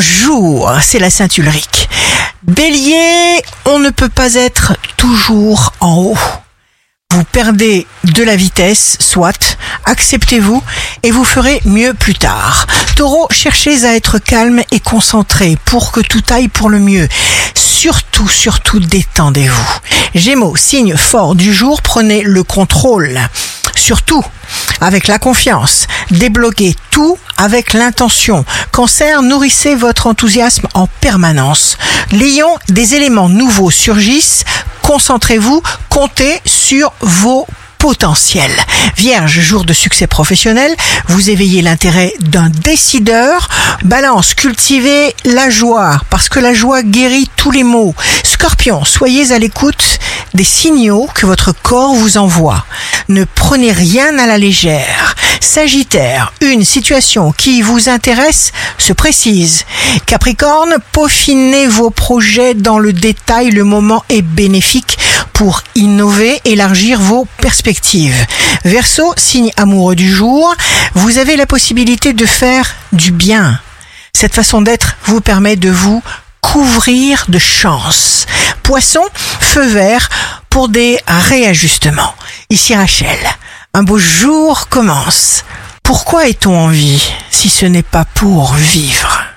Bonjour, c'est la Saint Ulrich. Bélier, on ne peut pas être toujours en haut. Vous perdez de la vitesse, soit, acceptez-vous et vous ferez mieux plus tard. Taureau, cherchez à être calme et concentré pour que tout aille pour le mieux. Surtout, surtout, détendez-vous. Gémeaux, signe fort du jour, prenez le contrôle. Surtout, avec la confiance. Débloquez tout avec l'intention. Cancer, nourrissez votre enthousiasme en permanence. Lion, des éléments nouveaux surgissent. Concentrez-vous, comptez sur vos potentiels. Vierge, jour de succès professionnel, vous éveillez l'intérêt d'un décideur. Balance, cultivez la joie, parce que la joie guérit tous les maux. Scorpion, soyez à l'écoute des signaux que votre corps vous envoie. Ne prenez rien à la légère. Sagittaire, une situation qui vous intéresse se précise. Capricorne, peaufinez vos projets dans le détail, le moment est bénéfique pour innover, élargir vos perspectives. Verseau, signe amoureux du jour, vous avez la possibilité de faire du bien. Cette façon d'être vous permet de vous couvrir de chance. Poisson, vert pour des réajustements. Ici Rachel, un beau jour commence. Pourquoi est-on en vie si ce n'est pas pour vivre?